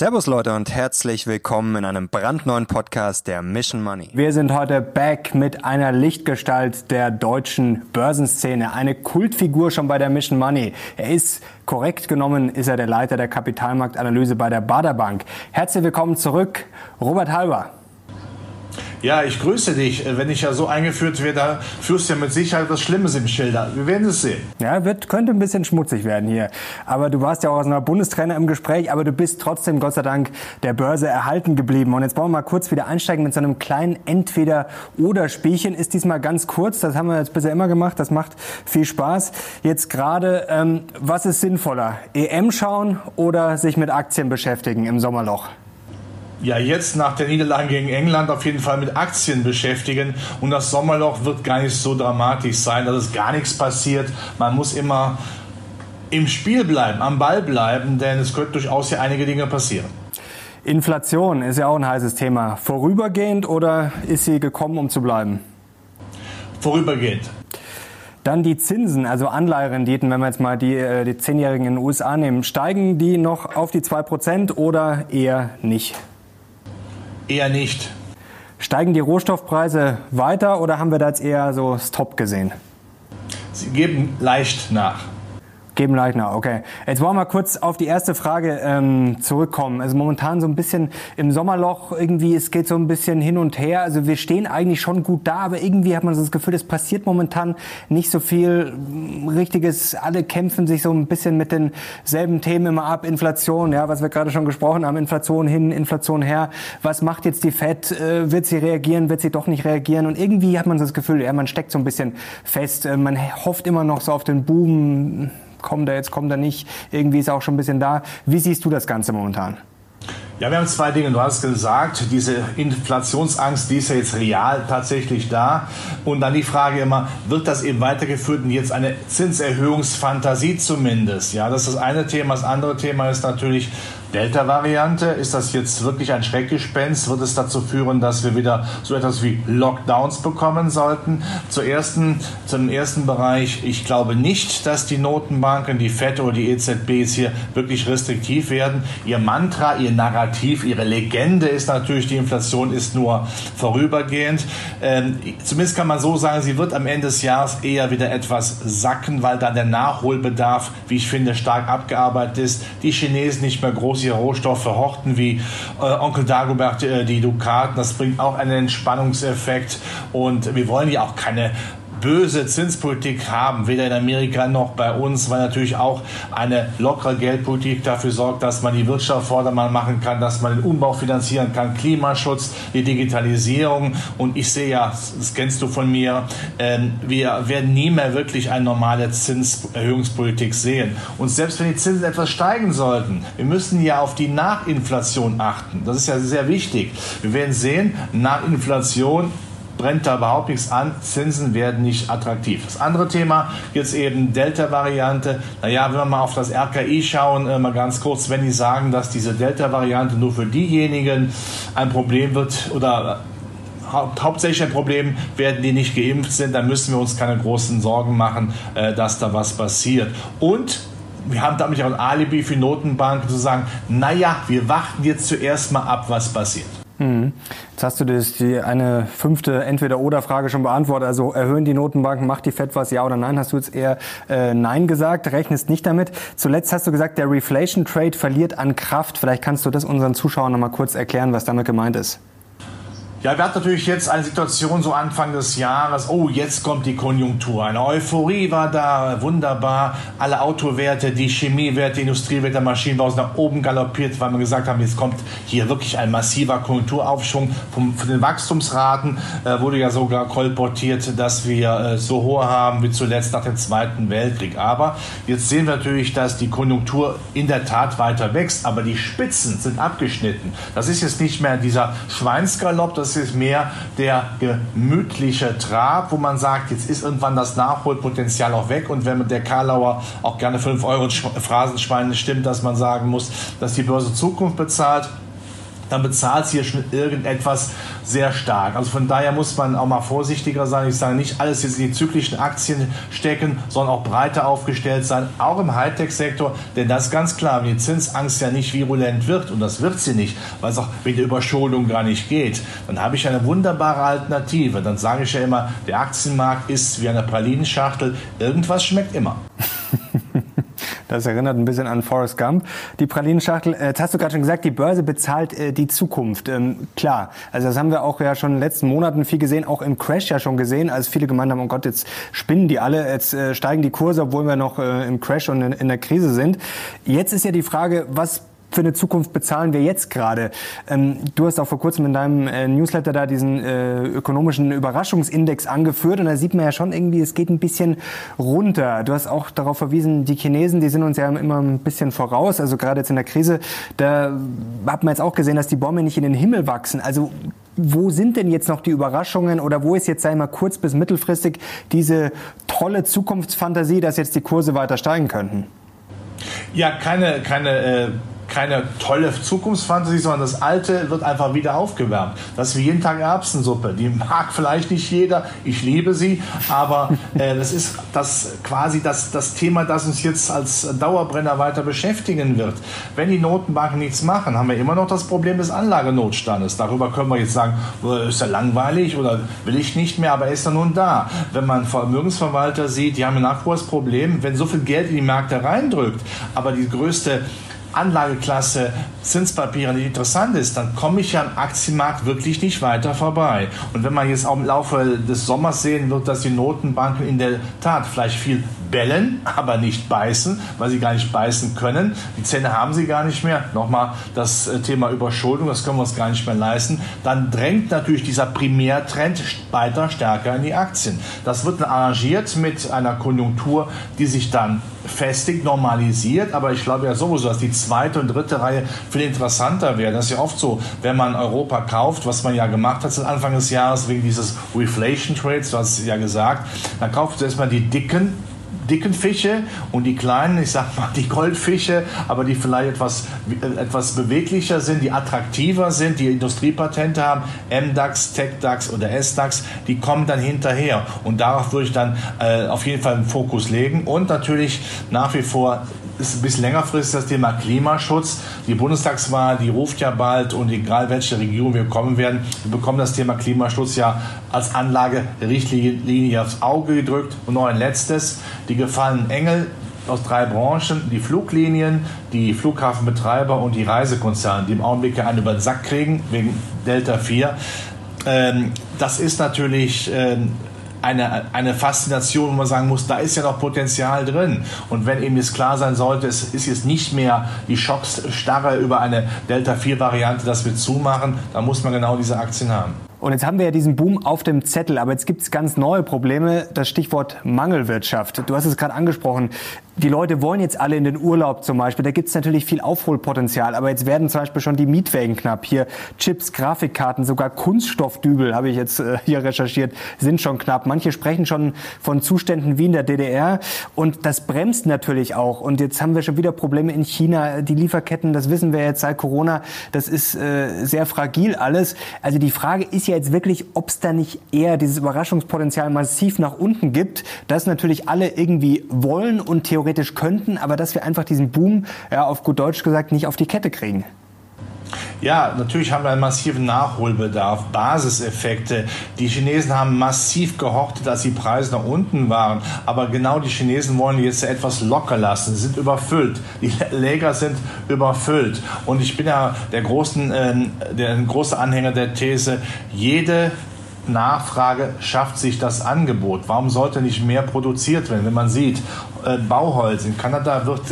Servus Leute und herzlich willkommen in einem brandneuen Podcast der Mission Money. Wir sind heute back mit einer Lichtgestalt der deutschen Börsenszene, eine Kultfigur schon bei der Mission Money. Er ist korrekt genommen, ist er der Leiter der Kapitalmarktanalyse bei der Baderbank. Herzlich willkommen zurück, Robert Halber. Ja, ich grüße dich. Wenn ich ja so eingeführt werde, führst du ja mit Sicherheit was Schlimmes im Schilder. Wir werden es sehen. Ja, wird, könnte ein bisschen schmutzig werden hier. Aber du warst ja auch aus einer Bundestrainer im Gespräch, aber du bist trotzdem, Gott sei Dank, der Börse erhalten geblieben. Und jetzt wollen wir mal kurz wieder einsteigen mit so einem kleinen Entweder-Oder-Spielchen. Ist diesmal ganz kurz, das haben wir jetzt bisher immer gemacht, das macht viel Spaß. Jetzt gerade, ähm, was ist sinnvoller? EM schauen oder sich mit Aktien beschäftigen im Sommerloch? Ja jetzt nach der Niederlage gegen England auf jeden Fall mit Aktien beschäftigen. Und das Sommerloch wird gar nicht so dramatisch sein, dass es gar nichts passiert. Man muss immer im Spiel bleiben, am Ball bleiben, denn es könnte durchaus hier einige Dinge passieren. Inflation ist ja auch ein heißes Thema. Vorübergehend oder ist sie gekommen, um zu bleiben? Vorübergehend. Dann die Zinsen, also Anleiherenditen, wenn wir jetzt mal die, äh, die Zehnjährigen in den USA nehmen, steigen die noch auf die 2% oder eher nicht? Eher nicht. Steigen die Rohstoffpreise weiter oder haben wir da jetzt eher so Stop gesehen? Sie geben leicht nach. Geben Leitner, okay. Jetzt wollen wir kurz auf die erste Frage ähm, zurückkommen. Also momentan so ein bisschen im Sommerloch irgendwie, es geht so ein bisschen hin und her. Also wir stehen eigentlich schon gut da, aber irgendwie hat man so das Gefühl, es passiert momentan nicht so viel Richtiges. Alle kämpfen sich so ein bisschen mit denselben Themen immer ab. Inflation, ja, was wir gerade schon gesprochen haben, Inflation hin, Inflation her. Was macht jetzt die Fed? Äh, wird sie reagieren? Wird sie doch nicht reagieren? Und irgendwie hat man so das Gefühl, ja, man steckt so ein bisschen fest. Äh, man hofft immer noch so auf den Boom kommt er jetzt, kommt er nicht, irgendwie ist er auch schon ein bisschen da. Wie siehst du das Ganze momentan? Ja, wir haben zwei Dinge. Du hast gesagt, diese Inflationsangst, die ist ja jetzt real tatsächlich da. Und dann die Frage immer, wird das eben weitergeführt und jetzt eine Zinserhöhungsfantasie zumindest? Ja, das ist das eine Thema. Das andere Thema ist natürlich, Delta-Variante? Ist das jetzt wirklich ein Schreckgespenst? Wird es dazu führen, dass wir wieder so etwas wie Lockdowns bekommen sollten? Zur ersten, zum ersten Bereich, ich glaube nicht, dass die Notenbanken, die FED oder die EZB jetzt hier wirklich restriktiv werden. Ihr Mantra, ihr Narrativ, ihre Legende ist natürlich, die Inflation ist nur vorübergehend. Ähm, zumindest kann man so sagen, sie wird am Ende des Jahres eher wieder etwas sacken, weil dann der Nachholbedarf, wie ich finde, stark abgearbeitet ist. Die Chinesen nicht mehr groß ihre Rohstoffe horten, wie äh, Onkel Dagobert äh, die Dukaten. Das bringt auch einen Entspannungseffekt. Und wir wollen ja auch keine böse Zinspolitik haben, weder in Amerika noch bei uns, weil natürlich auch eine lockere Geldpolitik dafür sorgt, dass man die Wirtschaft vordermann machen kann, dass man den Umbau finanzieren kann, Klimaschutz, die Digitalisierung. Und ich sehe ja, das kennst du von mir, ähm, wir werden nie mehr wirklich eine normale Zinserhöhungspolitik sehen. Und selbst wenn die Zinsen etwas steigen sollten, wir müssen ja auf die Nachinflation achten. Das ist ja sehr wichtig. Wir werden sehen, nach Inflation brennt da überhaupt nichts an. Zinsen werden nicht attraktiv. Das andere Thema, jetzt eben Delta-Variante. Naja, wenn wir mal auf das RKI schauen, äh, mal ganz kurz, wenn die sagen, dass diese Delta-Variante nur für diejenigen ein Problem wird oder äh, hauptsächlich ein Problem, werden die nicht geimpft sind, dann müssen wir uns keine großen Sorgen machen, äh, dass da was passiert. Und wir haben damit ja ein Alibi für Notenbanken zu sagen, naja, wir warten jetzt zuerst mal ab, was passiert. Mhm. Jetzt hast du das, die eine fünfte Entweder-Oder-Frage schon beantwortet. Also erhöhen die Notenbanken, macht die FED was, ja oder nein? Hast du jetzt eher äh, Nein gesagt, rechnest nicht damit. Zuletzt hast du gesagt, der Reflation Trade verliert an Kraft. Vielleicht kannst du das unseren Zuschauern noch mal kurz erklären, was damit gemeint ist. Ja, wir hatten natürlich jetzt eine Situation so Anfang des Jahres, oh, jetzt kommt die Konjunktur. Eine Euphorie war da, wunderbar. Alle Autowerte, die Chemiewerte, Industriewerte, Maschinenbau sind nach oben galoppiert, weil wir gesagt haben, jetzt kommt hier wirklich ein massiver Konjunkturaufschwung. Vom, von den Wachstumsraten äh, wurde ja sogar kolportiert, dass wir äh, so hohe haben wie zuletzt nach dem Zweiten Weltkrieg. Aber jetzt sehen wir natürlich, dass die Konjunktur in der Tat weiter wächst, aber die Spitzen sind abgeschnitten. Das ist jetzt nicht mehr dieser Schweinsgalopp, das das ist mehr der gemütliche Trab, wo man sagt, jetzt ist irgendwann das Nachholpotenzial auch weg. Und wenn mit der Karlauer auch gerne 5 Euro Phrasenschweine stimmt, dass man sagen muss, dass die Börse Zukunft bezahlt. Dann bezahlt sie ja schon irgendetwas sehr stark. Also von daher muss man auch mal vorsichtiger sein. Ich sage nicht alles jetzt in die zyklischen Aktien stecken, sondern auch breiter aufgestellt sein, auch im Hightech-Sektor. Denn das ist ganz klar, wenn die Zinsangst ja nicht virulent wird, und das wird sie nicht, weil es auch mit der Überschuldung gar nicht geht, dann habe ich eine wunderbare Alternative. Dann sage ich ja immer, der Aktienmarkt ist wie eine Pralinenschachtel. Irgendwas schmeckt immer. Das erinnert ein bisschen an Forrest Gump. Die Pralinenschachtel, äh, jetzt hast du gerade schon gesagt, die Börse bezahlt äh, die Zukunft. Ähm, klar, also das haben wir auch ja schon in den letzten Monaten viel gesehen, auch im Crash ja schon gesehen, als viele gemeint haben, oh Gott, jetzt spinnen die alle, jetzt äh, steigen die Kurse, obwohl wir noch äh, im Crash und in, in der Krise sind. Jetzt ist ja die Frage, was für eine Zukunft bezahlen wir jetzt gerade? Ähm, du hast auch vor kurzem in deinem äh, Newsletter da diesen äh, ökonomischen Überraschungsindex angeführt und da sieht man ja schon irgendwie, es geht ein bisschen runter. Du hast auch darauf verwiesen, die Chinesen, die sind uns ja immer ein bisschen voraus. Also gerade jetzt in der Krise, da hat man jetzt auch gesehen, dass die Bäume nicht in den Himmel wachsen. Also wo sind denn jetzt noch die Überraschungen oder wo ist jetzt, sei mal, kurz bis mittelfristig diese tolle Zukunftsfantasie, dass jetzt die Kurse weiter steigen könnten? Ja, keine, keine äh keine tolle Zukunftsfantasie, sondern das Alte wird einfach wieder aufgewärmt. Das ist wie jeden Tag Erbsensuppe. Die mag vielleicht nicht jeder, ich liebe sie, aber äh, das ist das quasi das, das Thema, das uns jetzt als Dauerbrenner weiter beschäftigen wird. Wenn die Notenbanken nichts machen, haben wir immer noch das Problem des Anlagenotstandes. Darüber können wir jetzt sagen, äh, ist ja langweilig oder will ich nicht mehr, aber er ist ja nun da. Wenn man Vermögensverwalter sieht, die haben ein Nachwuchsproblem, wenn so viel Geld in die Märkte reindrückt, aber die größte Anlageklasse Zinspapiere nicht interessant ist, dann komme ich ja am Aktienmarkt wirklich nicht weiter vorbei. Und wenn man jetzt auch im Laufe des Sommers sehen wird, dass die Notenbanken in der Tat vielleicht viel bellen, aber nicht beißen, weil sie gar nicht beißen können. Die Zähne haben sie gar nicht mehr. Nochmal das äh, Thema Überschuldung, das können wir uns gar nicht mehr leisten. Dann drängt natürlich dieser Primärtrend weiter stärker in die Aktien. Das wird arrangiert mit einer Konjunktur, die sich dann festigt, normalisiert. Aber ich glaube ja sowieso, dass die zweite und dritte Reihe viel interessanter werden. Das ist ja oft so, wenn man Europa kauft, was man ja gemacht hat seit Anfang des Jahres wegen dieses Reflation Trades, du hast es ja gesagt, dann kauft du erstmal die dicken dicken Fische und die kleinen, ich sag mal die Goldfische, aber die vielleicht etwas, etwas beweglicher sind, die attraktiver sind, die Industriepatente haben, MDAX, TechDAX oder SDAX, die kommen dann hinterher. Und darauf würde ich dann äh, auf jeden Fall einen Fokus legen und natürlich nach wie vor ist ein bisschen längerfristig das Thema Klimaschutz. Die Bundestagswahl, die ruft ja bald und egal welche Regierung wir kommen werden, wir bekommen das Thema Klimaschutz ja als Anlagerichtlinie aufs Auge gedrückt. Und noch ein letztes, die gefallenen Engel aus drei Branchen, die Fluglinien, die Flughafenbetreiber und die Reisekonzerne, die im Augenblick ja einen über den Sack kriegen wegen Delta 4. Ähm, das ist natürlich ähm, eine, eine Faszination, wo man sagen muss, da ist ja noch Potenzial drin. Und wenn eben jetzt klar sein sollte, es ist jetzt nicht mehr die Schocksstarre über eine Delta-4-Variante, dass wir zumachen, dann muss man genau diese Aktien haben. Und jetzt haben wir ja diesen Boom auf dem Zettel, aber jetzt gibt es ganz neue Probleme. Das Stichwort Mangelwirtschaft. Du hast es gerade angesprochen die Leute wollen jetzt alle in den Urlaub zum Beispiel. Da gibt es natürlich viel Aufholpotenzial. Aber jetzt werden zum Beispiel schon die Mietwägen knapp. Hier Chips, Grafikkarten, sogar Kunststoffdübel, habe ich jetzt äh, hier recherchiert, sind schon knapp. Manche sprechen schon von Zuständen wie in der DDR. Und das bremst natürlich auch. Und jetzt haben wir schon wieder Probleme in China. Die Lieferketten, das wissen wir jetzt seit Corona, das ist äh, sehr fragil alles. Also die Frage ist ja jetzt wirklich, ob es da nicht eher dieses Überraschungspotenzial massiv nach unten gibt, das natürlich alle irgendwie wollen und theoretisch theoretisch könnten, aber dass wir einfach diesen Boom, ja, auf gut Deutsch gesagt, nicht auf die Kette kriegen. Ja, natürlich haben wir einen massiven Nachholbedarf, Basiseffekte. Die Chinesen haben massiv gehortet, dass die Preise nach unten waren. Aber genau die Chinesen wollen jetzt etwas locker lassen. Sie sind überfüllt. Die Läger sind überfüllt. Und ich bin ja der, großen, äh, der große Anhänger der These, jede Nachfrage schafft sich das Angebot. Warum sollte nicht mehr produziert werden? Wenn man sieht, äh, Bauholz in Kanada wird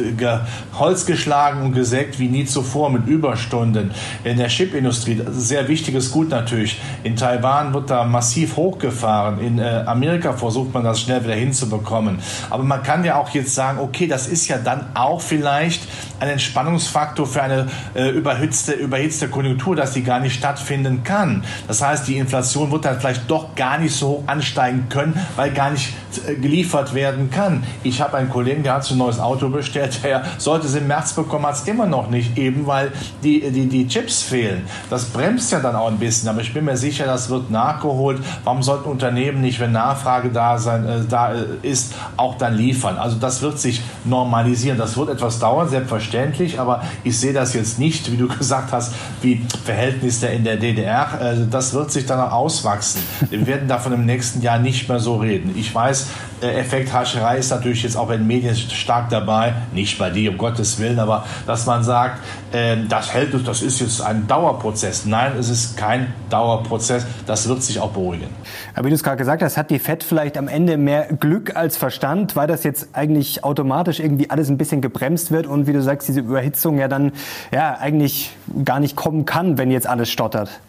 Holz geschlagen und gesägt wie nie zuvor mit Überstunden. In der Chipindustrie, sehr wichtiges Gut natürlich. In Taiwan wird da massiv hochgefahren. In äh, Amerika versucht man das schnell wieder hinzubekommen. Aber man kann ja auch jetzt sagen, okay, das ist ja dann auch vielleicht ein Entspannungsfaktor für eine äh, überhitzte, überhitzte Konjunktur, dass die gar nicht stattfinden kann. Das heißt, die Inflation wird dann vielleicht doch gar nicht so hoch ansteigen können, weil gar nicht äh, geliefert werden kann. Ich habe einen Kollegen, der hat sich ein neues Auto bestellt, der sollte es im März bekommen, hat es immer noch nicht, eben weil die, die, die Chips fehlen. Das bremst ja dann auch ein bisschen, aber ich bin mir sicher, das wird nachgeholt. Warum sollten Unternehmen nicht, wenn Nachfrage da, sein, äh, da äh, ist, auch dann liefern? Also das wird sich normalisieren. Das wird etwas dauern, selbstverständlich, aber ich sehe das jetzt nicht, wie du gesagt hast, wie Verhältnisse in der DDR. Also das wird sich dann auch auswachsen. Wir werden davon im nächsten Jahr nicht mehr so reden. Ich weiß, äh, Effekthascherei ist natürlich jetzt auch in den Medien stark dabei, nicht bei dir, um Gottes Willen, aber dass man sagt, äh, das hält uns, das ist jetzt ein Dauerprozess. Nein, es ist kein Dauerprozess, das wird sich auch beruhigen. Aber wie du es gerade gesagt hast, hat die FED vielleicht am Ende mehr Glück als Verstand, weil das jetzt eigentlich automatisch irgendwie alles ein bisschen gebremst wird und wie du sagst, diese Überhitzung ja dann ja eigentlich gar nicht kommen kann, wenn jetzt alles stottert.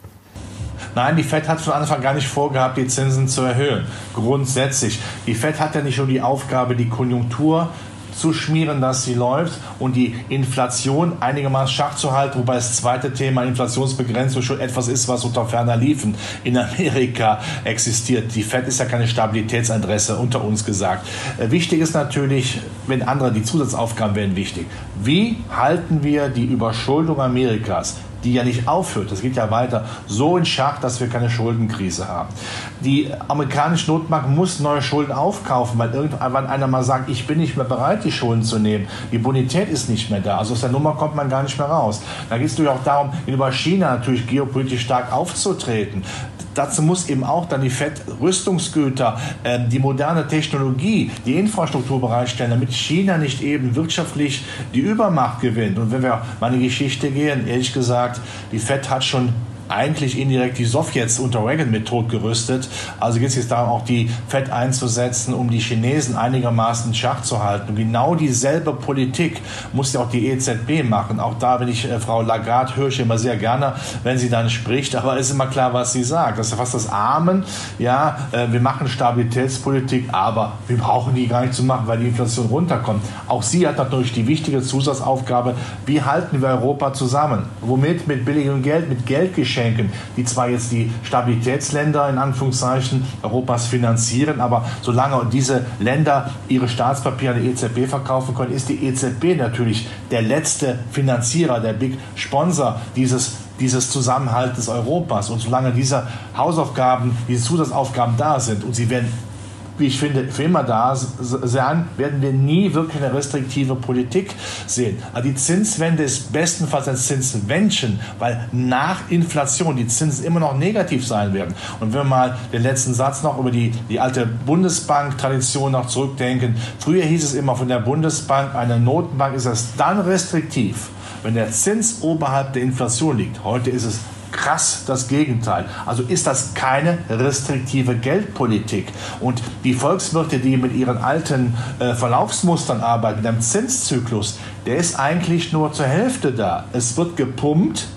Nein, die FED hat von Anfang an gar nicht vorgehabt, die Zinsen zu erhöhen. Grundsätzlich. Die FED hat ja nicht nur die Aufgabe, die Konjunktur zu schmieren, dass sie läuft und die Inflation einigermaßen schach zu halten, wobei das zweite Thema Inflationsbegrenzung schon etwas ist, was unter ferner Liefen in Amerika existiert. Die Fed ist ja keine Stabilitätsadresse, unter uns gesagt. Äh, wichtig ist natürlich, wenn andere, die Zusatzaufgaben werden wichtig. Wie halten wir die Überschuldung Amerikas die ja nicht aufhört, das geht ja weiter, so in Schach, dass wir keine Schuldenkrise haben. Die amerikanische Notbank muss neue Schulden aufkaufen, weil irgendwann einer mal sagt, ich bin nicht mehr bereit, die Schulden zu nehmen. Die Bonität ist nicht mehr da. Also aus der Nummer kommt man gar nicht mehr raus. Da geht es natürlich auch darum, über China natürlich geopolitisch stark aufzutreten dazu muss eben auch dann die FED Rüstungsgüter, äh, die moderne Technologie, die Infrastruktur bereitstellen, damit China nicht eben wirtschaftlich die Übermacht gewinnt. Und wenn wir mal in die Geschichte gehen, ehrlich gesagt, die FED hat schon eigentlich indirekt die Sowjets unter Reagan mit tot gerüstet. Also geht es jetzt darum, auch die FED einzusetzen, um die Chinesen einigermaßen in Schach zu halten. Und genau dieselbe Politik muss ja auch die EZB machen. Auch da, wenn ich äh, Frau Lagarde höre ich immer sehr gerne, wenn sie dann spricht, aber ist immer klar, was sie sagt. Das ist ja fast das Amen. Ja, äh, wir machen Stabilitätspolitik, aber wir brauchen die gar nicht zu machen, weil die Inflation runterkommt. Auch sie hat natürlich die wichtige Zusatzaufgabe, wie halten wir Europa zusammen? Womit? Mit billigem Geld, mit Geldgeschenken schenken, die zwar jetzt die Stabilitätsländer in Anführungszeichen Europas finanzieren, aber solange diese Länder ihre Staatspapiere an die EZB verkaufen können, ist die EZB natürlich der letzte Finanzierer, der Big Sponsor dieses dieses Zusammenhaltes Europas. Und solange diese Hausaufgaben, diese Zusatzaufgaben da sind und sie werden wie ich finde, für immer da sein, werden wir nie wirklich eine restriktive Politik sehen. Also die Zinswende ist bestenfalls ein Zinswändchen, weil nach Inflation die Zinsen immer noch negativ sein werden. Und wenn wir mal den letzten Satz noch über die, die alte Bundesbank-Tradition noch zurückdenken, früher hieß es immer von der Bundesbank, eine Notenbank ist es dann restriktiv, wenn der Zins oberhalb der Inflation liegt. Heute ist es krass das Gegenteil. Also ist das keine restriktive Geldpolitik. Und die Volkswirte, die mit ihren alten äh, Verlaufsmustern arbeiten, mit einem Zinszyklus, der ist eigentlich nur zur Hälfte da. Es wird gepumpt,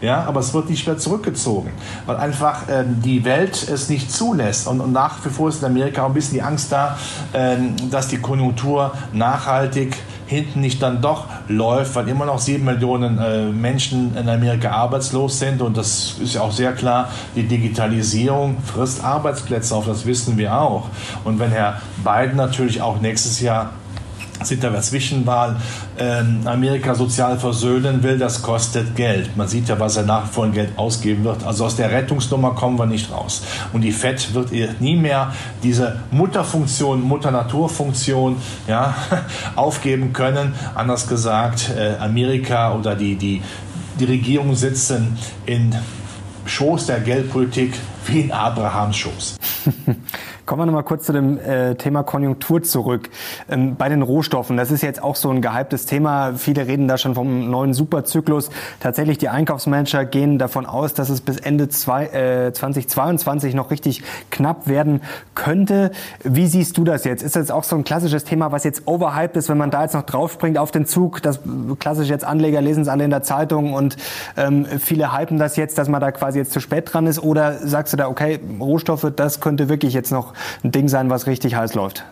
ja, aber es wird nicht mehr zurückgezogen, weil einfach ähm, die Welt es nicht zulässt. Und, und, nach wie vor ist in Amerika auch ein bisschen die Angst da, ähm, dass die Konjunktur nachhaltig hinten nicht dann doch läuft, weil immer noch sieben Millionen äh, Menschen in Amerika arbeitslos sind und das ist ja auch sehr klar, die Digitalisierung frisst Arbeitsplätze auf, das wissen wir auch. Und wenn Herr Biden natürlich auch nächstes Jahr sind da Zwischenwahl ähm, Amerika sozial versöhnen will, das kostet Geld. Man sieht ja, was er nach wie vor Geld ausgeben wird. Also aus der Rettungsnummer kommen wir nicht raus. Und die FED wird ihr nie mehr diese Mutterfunktion, Mutter-Natur-Funktion ja, aufgeben können. Anders gesagt, äh, Amerika oder die, die, die Regierung sitzen in Schoß der Geldpolitik wie in Abrahams Schoß. Kommen wir nochmal kurz zu dem äh, Thema Konjunktur zurück. Ähm, bei den Rohstoffen, das ist jetzt auch so ein gehyptes Thema. Viele reden da schon vom neuen Superzyklus. Tatsächlich, die Einkaufsmanager gehen davon aus, dass es bis Ende zwei, äh, 2022 noch richtig knapp werden könnte. Wie siehst du das jetzt? Ist das auch so ein klassisches Thema, was jetzt overhyped ist, wenn man da jetzt noch draufspringt auf den Zug? Das klassisch jetzt Anleger lesen es alle in der Zeitung und ähm, viele hypen das jetzt, dass man da quasi jetzt zu spät dran ist. Oder sagst du da, okay, Rohstoffe, das könnte wirklich jetzt noch ein Ding sein, was richtig heiß läuft?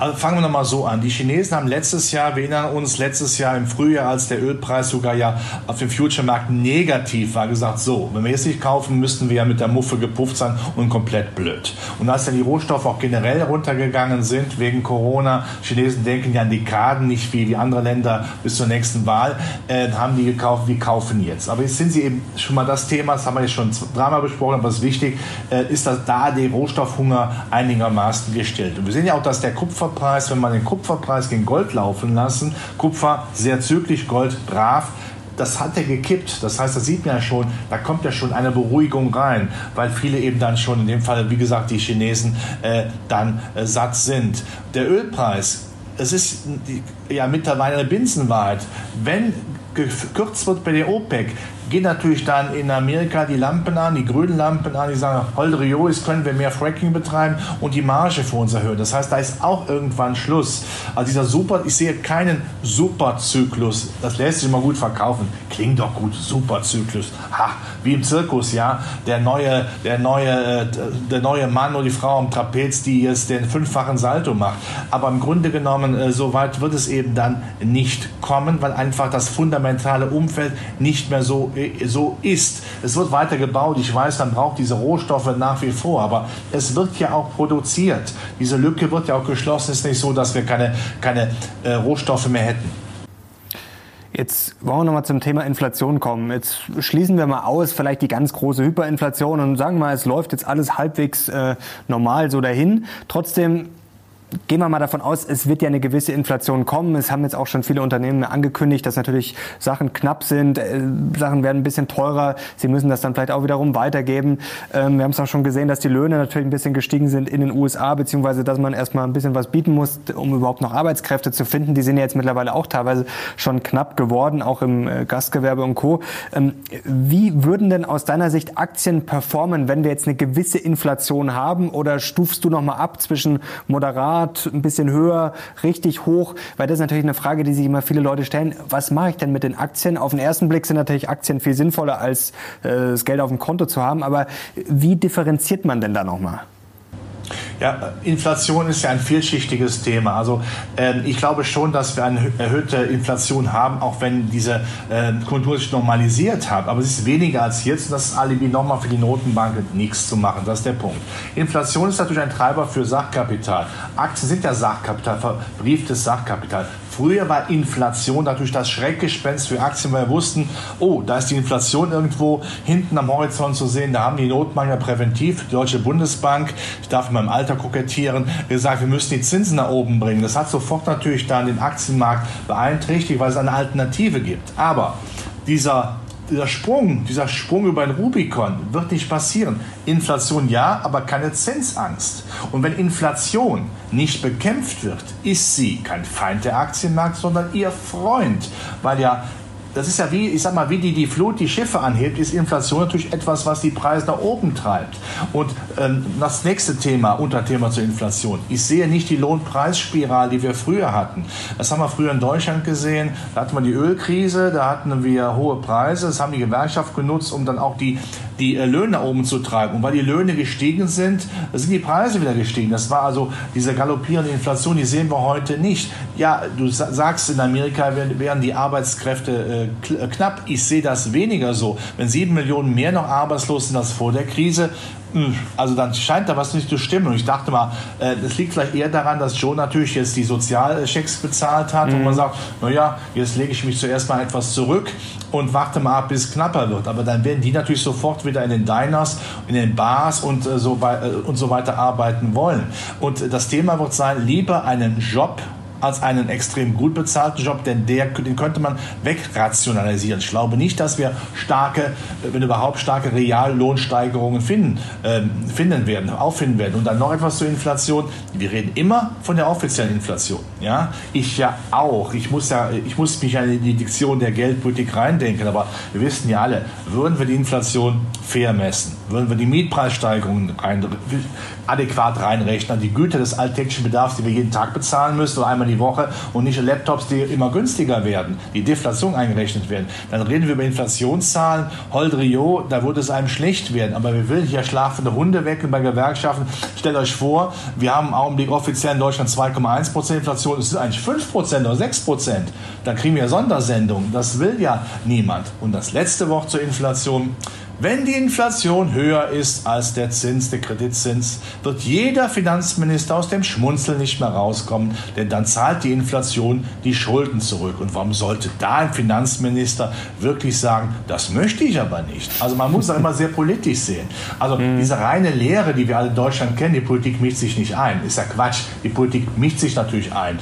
Also fangen wir nochmal so an. Die Chinesen haben letztes Jahr, wir erinnern uns, letztes Jahr im Frühjahr, als der Ölpreis sogar ja auf dem Future-Markt negativ war, gesagt, so, wenn wir jetzt nicht kaufen, müssten wir ja mit der Muffe gepufft sein und komplett blöd. Und als dann die Rohstoffe auch generell runtergegangen sind wegen Corona, Chinesen denken ja an Dekaden, nicht wie die andere Länder bis zur nächsten Wahl, äh, haben die gekauft, wir kaufen jetzt. Aber jetzt sind sie eben schon mal das Thema, das haben wir jetzt schon dreimal besprochen, aber was wichtig äh, ist, dass da der Rohstoffhunger einigermaßen gestillt. Und wir sehen ja auch, dass der Kupferpreis, wenn man den Kupferpreis gegen Gold laufen lassen, Kupfer sehr zügig, Gold brav, das hat er gekippt. Das heißt, da sieht man ja schon, da kommt ja schon eine Beruhigung rein, weil viele eben dann schon, in dem Fall, wie gesagt, die Chinesen äh, dann äh, satt sind. Der Ölpreis, es ist ja mittlerweile eine Binsenwahrheit. Wenn gekürzt wird bei der OPEC, gehen natürlich dann in Amerika die Lampen an, die grünen Lampen an, die sagen, Holdriois können wir mehr Fracking betreiben und die Marge für uns erhöhen. Das heißt, da ist auch irgendwann Schluss. Also dieser Super, ich sehe keinen Superzyklus. Das lässt sich mal gut verkaufen. Klingt doch gut, Superzyklus. Ha, wie im Zirkus, ja. Der neue, der neue, äh, der neue Mann oder die Frau am Trapez, die jetzt den fünffachen Salto macht. Aber im Grunde genommen, äh, so weit wird es eben dann nicht kommen, weil einfach das fundamentale Umfeld nicht mehr so so ist. Es wird weiter gebaut. Ich weiß, man braucht diese Rohstoffe nach wie vor, aber es wird ja auch produziert. Diese Lücke wird ja auch geschlossen. Es ist nicht so, dass wir keine, keine äh, Rohstoffe mehr hätten. Jetzt wollen wir nochmal zum Thema Inflation kommen. Jetzt schließen wir mal aus, vielleicht die ganz große Hyperinflation und sagen mal, es läuft jetzt alles halbwegs äh, normal so dahin. Trotzdem Gehen wir mal davon aus, es wird ja eine gewisse Inflation kommen. Es haben jetzt auch schon viele Unternehmen angekündigt, dass natürlich Sachen knapp sind, äh, Sachen werden ein bisschen teurer. Sie müssen das dann vielleicht auch wiederum weitergeben. Ähm, wir haben es auch schon gesehen, dass die Löhne natürlich ein bisschen gestiegen sind in den USA, beziehungsweise dass man erstmal ein bisschen was bieten muss, um überhaupt noch Arbeitskräfte zu finden. Die sind ja jetzt mittlerweile auch teilweise schon knapp geworden, auch im äh, Gastgewerbe und Co. Ähm, wie würden denn aus deiner Sicht Aktien performen, wenn wir jetzt eine gewisse Inflation haben? Oder stufst du nochmal ab zwischen moderat moderat, ein bisschen höher, richtig hoch? Weil das ist natürlich eine Frage, die sich immer viele Leute stellen. Was mache ich denn mit den Aktien? Auf den ersten Blick sind natürlich Aktien viel sinnvoller, als äh, das Geld auf dem Konto zu haben. Aber wie differenziert man denn da nochmal? Ja, Inflation ist ja ein vielschichtiges Thema. Also äh, ich glaube schon, dass wir eine erhöhte Inflation haben, auch wenn diese äh, Konjunktur sich normalisiert hat. Aber es ist weniger als jetzt und das ist Alibi nochmal für die Notenbank nichts zu machen. Das ist der Punkt. Inflation ist natürlich ein Treiber für Sachkapital. Aktien sind ja Sachkapital, verbrieftes Sachkapital. Früher war Inflation natürlich das Schreckgespenst für Aktien, weil wir wussten, oh, da ist die Inflation irgendwo hinten am Horizont zu sehen. Da haben die Notbanker präventiv, die Deutsche Bundesbank, ich darf in meinem Alter kokettieren, gesagt, wir müssen die Zinsen nach oben bringen. Das hat sofort natürlich dann den Aktienmarkt beeinträchtigt, weil es eine Alternative gibt. Aber dieser dieser Sprung, dieser Sprung über den Rubikon wird nicht passieren. Inflation ja, aber keine Zinsangst. Und wenn Inflation nicht bekämpft wird, ist sie kein Feind der Aktienmarkt, sondern ihr Freund, weil ja das ist ja wie, ich sag mal, wie die, die Flut die Schiffe anhebt, ist Inflation natürlich etwas, was die Preise nach oben treibt. Und ähm, das nächste Thema, Unterthema zur Inflation. Ich sehe nicht die Lohnpreisspirale, die wir früher hatten. Das haben wir früher in Deutschland gesehen. Da hatten wir die Ölkrise, da hatten wir hohe Preise. Das haben die Gewerkschaft genutzt, um dann auch die, die äh, Löhne nach oben zu treiben. Und weil die Löhne gestiegen sind, sind die Preise wieder gestiegen. Das war also diese galoppierende Inflation, die sehen wir heute nicht. Ja, du sagst, in Amerika werden die Arbeitskräfte äh, knapp. Ich sehe das weniger so. Wenn sieben Millionen mehr noch arbeitslos sind als vor der Krise, hm, also dann scheint da was nicht zu stimmen. Und ich dachte mal, äh, das liegt vielleicht eher daran, dass Joe natürlich jetzt die Sozialchecks bezahlt hat mhm. und man sagt, naja, jetzt lege ich mich zuerst mal etwas zurück und warte mal ab, bis es knapper wird. Aber dann werden die natürlich sofort wieder in den Diners, in den Bars und, äh, so, und so weiter arbeiten wollen. Und das Thema wird sein, lieber einen Job als einen extrem gut bezahlten Job, denn der, den könnte man wegrationalisieren. Ich glaube nicht, dass wir starke, wenn überhaupt starke Reallohnsteigerungen finden, äh, finden werden, auffinden werden. Und dann noch etwas zur Inflation. Wir reden immer von der offiziellen Inflation. Ja? Ich ja auch. Ich muss, ja, ich muss mich in die Diktion der Geldpolitik reindenken, aber wir wissen ja alle, würden wir die Inflation fair messen, würden wir die Mietpreissteigerungen rein, adäquat reinrechnen, die Güter des alltäglichen Bedarfs, die wir jeden Tag bezahlen müssen oder einmal die Woche und nicht Laptops, die immer günstiger werden, die Deflation eingerechnet werden. Dann reden wir über Inflationszahlen. Holdrio, da würde es einem schlecht werden. Aber wir will hier schlafende Hunde wecken bei Gewerkschaften. Stellt euch vor, wir haben im Augenblick offiziell in Deutschland 2,1 Prozent Inflation. Es ist eigentlich 5 Prozent oder 6 Prozent. Dann kriegen wir Sondersendungen. Das will ja niemand. Und das letzte Wort zur Inflation. Wenn die Inflation höher ist als der Zins, der Kreditzins, wird jeder Finanzminister aus dem Schmunzeln nicht mehr rauskommen, denn dann zahlt die Inflation die Schulden zurück. Und warum sollte da ein Finanzminister wirklich sagen, das möchte ich aber nicht? Also man muss das immer sehr politisch sehen. Also mhm. diese reine Lehre, die wir alle in Deutschland kennen, die Politik mischt sich nicht ein, ist ja Quatsch. Die Politik mischt sich natürlich ein.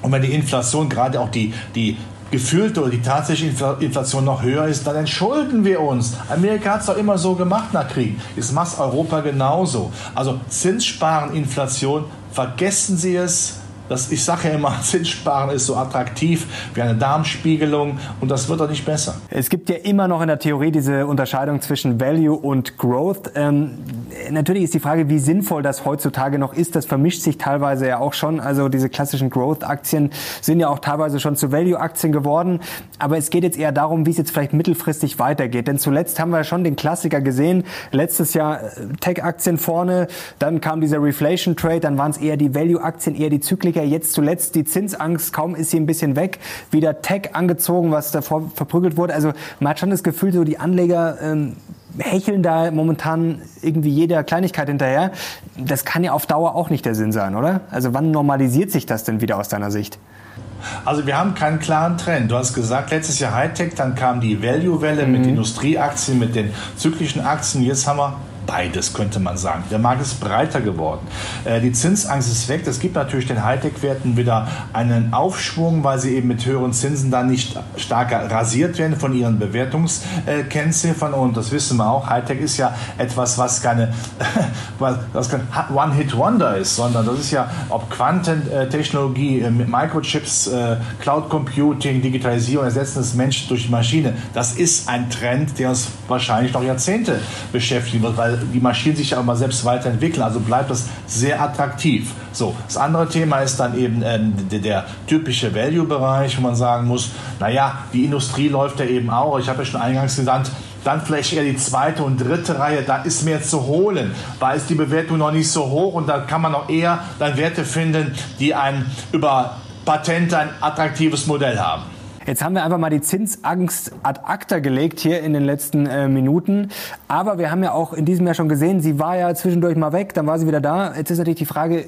Und wenn die Inflation, gerade auch die, die gefühlte oder die tatsächliche Inflation noch höher ist, dann entschulden wir uns. Amerika hat es doch immer so gemacht nach Krieg. Jetzt macht Europa genauso. Also Zinssparen, Inflation, vergessen Sie es, das, ich sage ja immer, Zinssparen ist so attraktiv wie eine Darmspiegelung und das wird doch nicht besser. Es gibt ja immer noch in der Theorie diese Unterscheidung zwischen Value und Growth. Ähm, natürlich ist die Frage, wie sinnvoll das heutzutage noch ist. Das vermischt sich teilweise ja auch schon. Also diese klassischen Growth-Aktien sind ja auch teilweise schon zu Value-Aktien geworden. Aber es geht jetzt eher darum, wie es jetzt vielleicht mittelfristig weitergeht. Denn zuletzt haben wir ja schon den Klassiker gesehen. Letztes Jahr äh, Tech-Aktien vorne, dann kam dieser Reflation-Trade, dann waren es eher die Value-Aktien, eher die Zykliker ja jetzt zuletzt die Zinsangst, kaum ist sie ein bisschen weg, wieder Tech angezogen, was davor verprügelt wurde. Also man hat schon das Gefühl, so die Anleger ähm, hecheln da momentan irgendwie jeder Kleinigkeit hinterher. Das kann ja auf Dauer auch nicht der Sinn sein, oder? Also wann normalisiert sich das denn wieder aus deiner Sicht? Also wir haben keinen klaren Trend. Du hast gesagt, letztes Jahr Hightech, dann kam die Value-Welle mhm. mit Industrieaktien, mit den zyklischen Aktien. Jetzt haben wir beides, könnte man sagen. Der Markt ist breiter geworden. Äh, die Zinsangst ist weg. Das gibt natürlich den Hightech-Werten wieder einen Aufschwung, weil sie eben mit höheren Zinsen dann nicht stärker rasiert werden von ihren Bewertungskennziffern. Und das wissen wir auch. Hightech ist ja etwas, was keine, was kein One-Hit-Wonder ist, sondern das ist ja, ob Quantentechnologie, äh, Microchips, äh, Cloud Computing, Digitalisierung, Ersetzen des Menschen durch Maschine. Das ist ein Trend, der uns wahrscheinlich noch Jahrzehnte beschäftigen wird, weil die Maschinen sich ja immer selbst weiterentwickeln. Also bleibt das sehr attraktiv. So, das andere Thema ist dann eben ähm, der, der, typische Value-Bereich, wo man sagen muss, naja, die Industrie läuft ja eben auch. Ich habe ja schon eingangs genannt, dann vielleicht eher die zweite und dritte Reihe, da ist mehr zu holen. Da ist die Bewertung noch nicht so hoch und da kann man auch eher dann Werte finden, die ein über Patente ein attraktives Modell haben. Jetzt haben wir einfach mal die Zinsangst ad acta gelegt hier in den letzten äh, Minuten. Aber wir haben ja auch in diesem Jahr schon gesehen, sie war ja zwischendurch mal weg, dann war sie wieder da. Jetzt ist natürlich die Frage,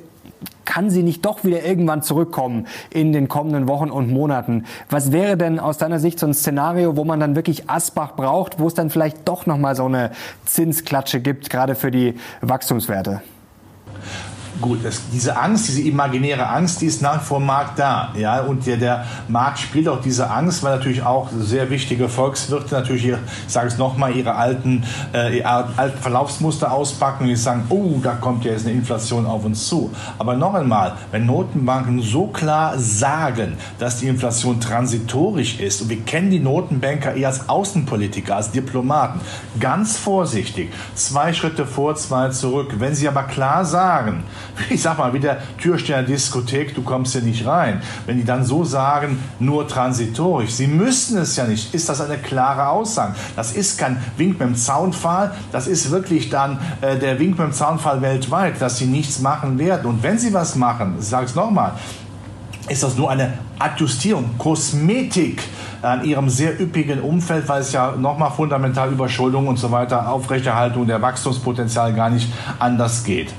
kann sie nicht doch wieder irgendwann zurückkommen in den kommenden Wochen und Monaten? Was wäre denn aus deiner Sicht so ein Szenario, wo man dann wirklich Asbach braucht, wo es dann vielleicht doch noch mal so eine Zinsklatsche gibt, gerade für die Wachstumswerte? Gut, das, diese Angst, diese imaginäre Angst, die ist nach wie vor im Markt da. Ja? Und der, der Markt spielt auch diese Angst, weil natürlich auch sehr wichtige Volkswirte natürlich, ich sage es nochmal, ihre alten, äh, ihre alten Verlaufsmuster auspacken und die sagen, oh, da kommt ja jetzt eine Inflation auf uns zu. Aber noch einmal, wenn Notenbanken so klar sagen, dass die Inflation transitorisch ist, und wir kennen die Notenbanker eher als Außenpolitiker, als Diplomaten, ganz vorsichtig, zwei Schritte vor, zwei zurück. Wenn sie aber klar sagen, ich sag mal, wie der Türsteher Diskothek, du kommst hier nicht rein. Wenn die dann so sagen, nur transitorisch, sie müssten es ja nicht, ist das eine klare Aussage. Das ist kein Wink mit dem Zaunfall, das ist wirklich dann äh, der Wink mit dem Zaunfall weltweit, dass sie nichts machen werden. Und wenn sie was machen, ich sage es nochmal, ist das nur eine Adjustierung, Kosmetik an ihrem sehr üppigen Umfeld, weil es ja nochmal fundamental Überschuldung und so weiter, Aufrechterhaltung der Wachstumspotenzial gar nicht anders geht.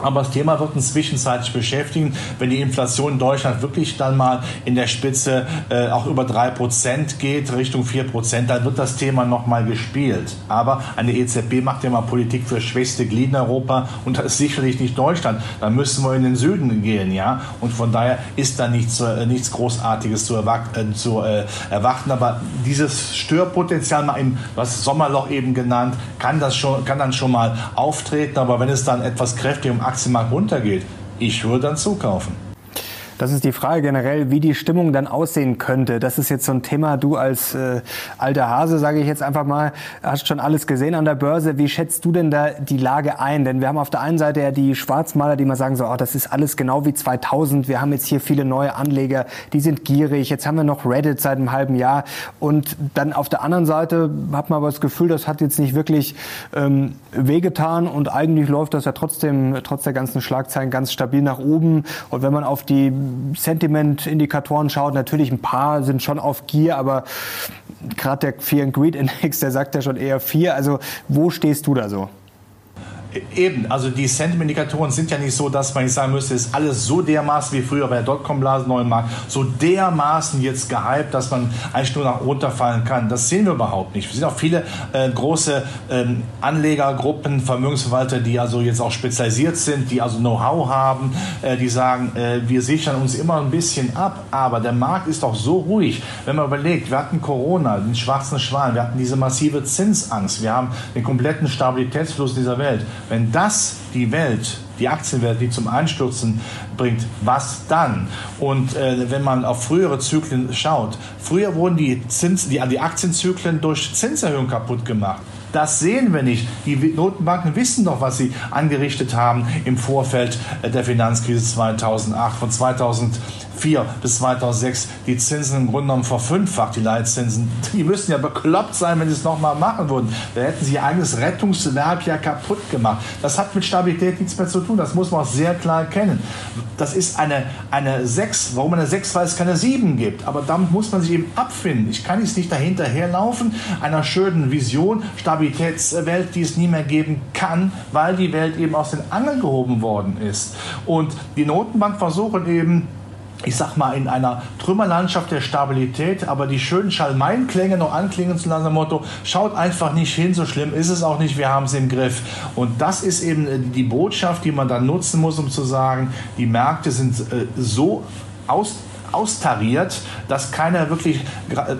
Aber das Thema wird uns zwischenzeitlich beschäftigen, wenn die Inflation in Deutschland wirklich dann mal in der Spitze äh, auch über 3% geht, Richtung 4%, dann wird das Thema nochmal gespielt. Aber eine EZB macht ja mal Politik für schwächste Glied in Europa und das ist sicherlich nicht Deutschland. Da müssen wir in den Süden gehen, ja. Und von daher ist da nichts, äh, nichts Großartiges zu, erwach äh, zu äh, erwarten. Aber dieses Störpotenzial, mal im was Sommerloch eben genannt, kann, das schon, kann dann schon mal auftreten. Aber wenn es dann etwas kräftig um Aktienmarkt runtergeht, ich würde dann zukaufen. Das ist die Frage generell, wie die Stimmung dann aussehen könnte. Das ist jetzt so ein Thema, du als äh, alter Hase, sage ich jetzt einfach mal, hast schon alles gesehen an der Börse. Wie schätzt du denn da die Lage ein? Denn wir haben auf der einen Seite ja die Schwarzmaler, die mal sagen so, oh, das ist alles genau wie 2000. Wir haben jetzt hier viele neue Anleger, die sind gierig. Jetzt haben wir noch Reddit seit einem halben Jahr. Und dann auf der anderen Seite hat man aber das Gefühl, das hat jetzt nicht wirklich ähm, wehgetan und eigentlich läuft das ja trotzdem, trotz der ganzen Schlagzeilen, ganz stabil nach oben. Und wenn man auf die Sentiment-Indikatoren schaut, natürlich ein paar sind schon auf Gier, aber gerade der Fear and Greed Index, der sagt ja schon eher vier. Also wo stehst du da so? Eben, also die Sentiment-Indikatoren sind ja nicht so, dass man nicht sagen müsste, ist alles so dermaßen wie früher bei der Dotcom-Blase neuen Markt, so dermaßen jetzt gehypt, dass man eigentlich nur nach runterfallen kann. Das sehen wir überhaupt nicht. Wir sehen auch viele äh, große ähm, Anlegergruppen, Vermögensverwalter, die also jetzt auch spezialisiert sind, die also Know-how haben, äh, die sagen, äh, wir sichern uns immer ein bisschen ab, aber der Markt ist doch so ruhig. Wenn man überlegt, wir hatten Corona, den schwarzen Schwan, wir hatten diese massive Zinsangst, wir haben den kompletten Stabilitätsfluss dieser Welt. Wenn das die Welt, die Aktienwelt, die zum Einstürzen bringt, was dann? Und äh, wenn man auf frühere Zyklen schaut, früher wurden die, Zins, die, die Aktienzyklen durch Zinserhöhung kaputt gemacht. Das sehen wir nicht. Die Notenbanken wissen doch, was sie angerichtet haben im Vorfeld äh, der Finanzkrise 2008. Von 2000 2004 bis 2006 die Zinsen im Grunde genommen verfünffacht, die Leitzinsen. Die müssten ja bekloppt sein, wenn sie es nochmal machen würden. Da hätten sie ihr eigenes Rettungswerk ja kaputt gemacht. Das hat mit Stabilität nichts mehr zu tun. Das muss man auch sehr klar erkennen. Das ist eine, eine 6. Warum eine 6? Weil es keine 7 gibt. Aber damit muss man sich eben abfinden. Ich kann jetzt nicht dahinterherlaufen einer schönen Vision, Stabilitätswelt, die es nie mehr geben kann, weil die Welt eben aus den Angeln gehoben worden ist. Und die Notenbank versuchen eben, ich sag mal, in einer Trümmerlandschaft der Stabilität, aber die schönen Schalmeinklänge noch anklingen zu lassen, Motto, schaut einfach nicht hin, so schlimm ist es auch nicht, wir haben es im Griff. Und das ist eben äh, die Botschaft, die man dann nutzen muss, um zu sagen, die Märkte sind äh, so aus austariert, dass keiner wirklich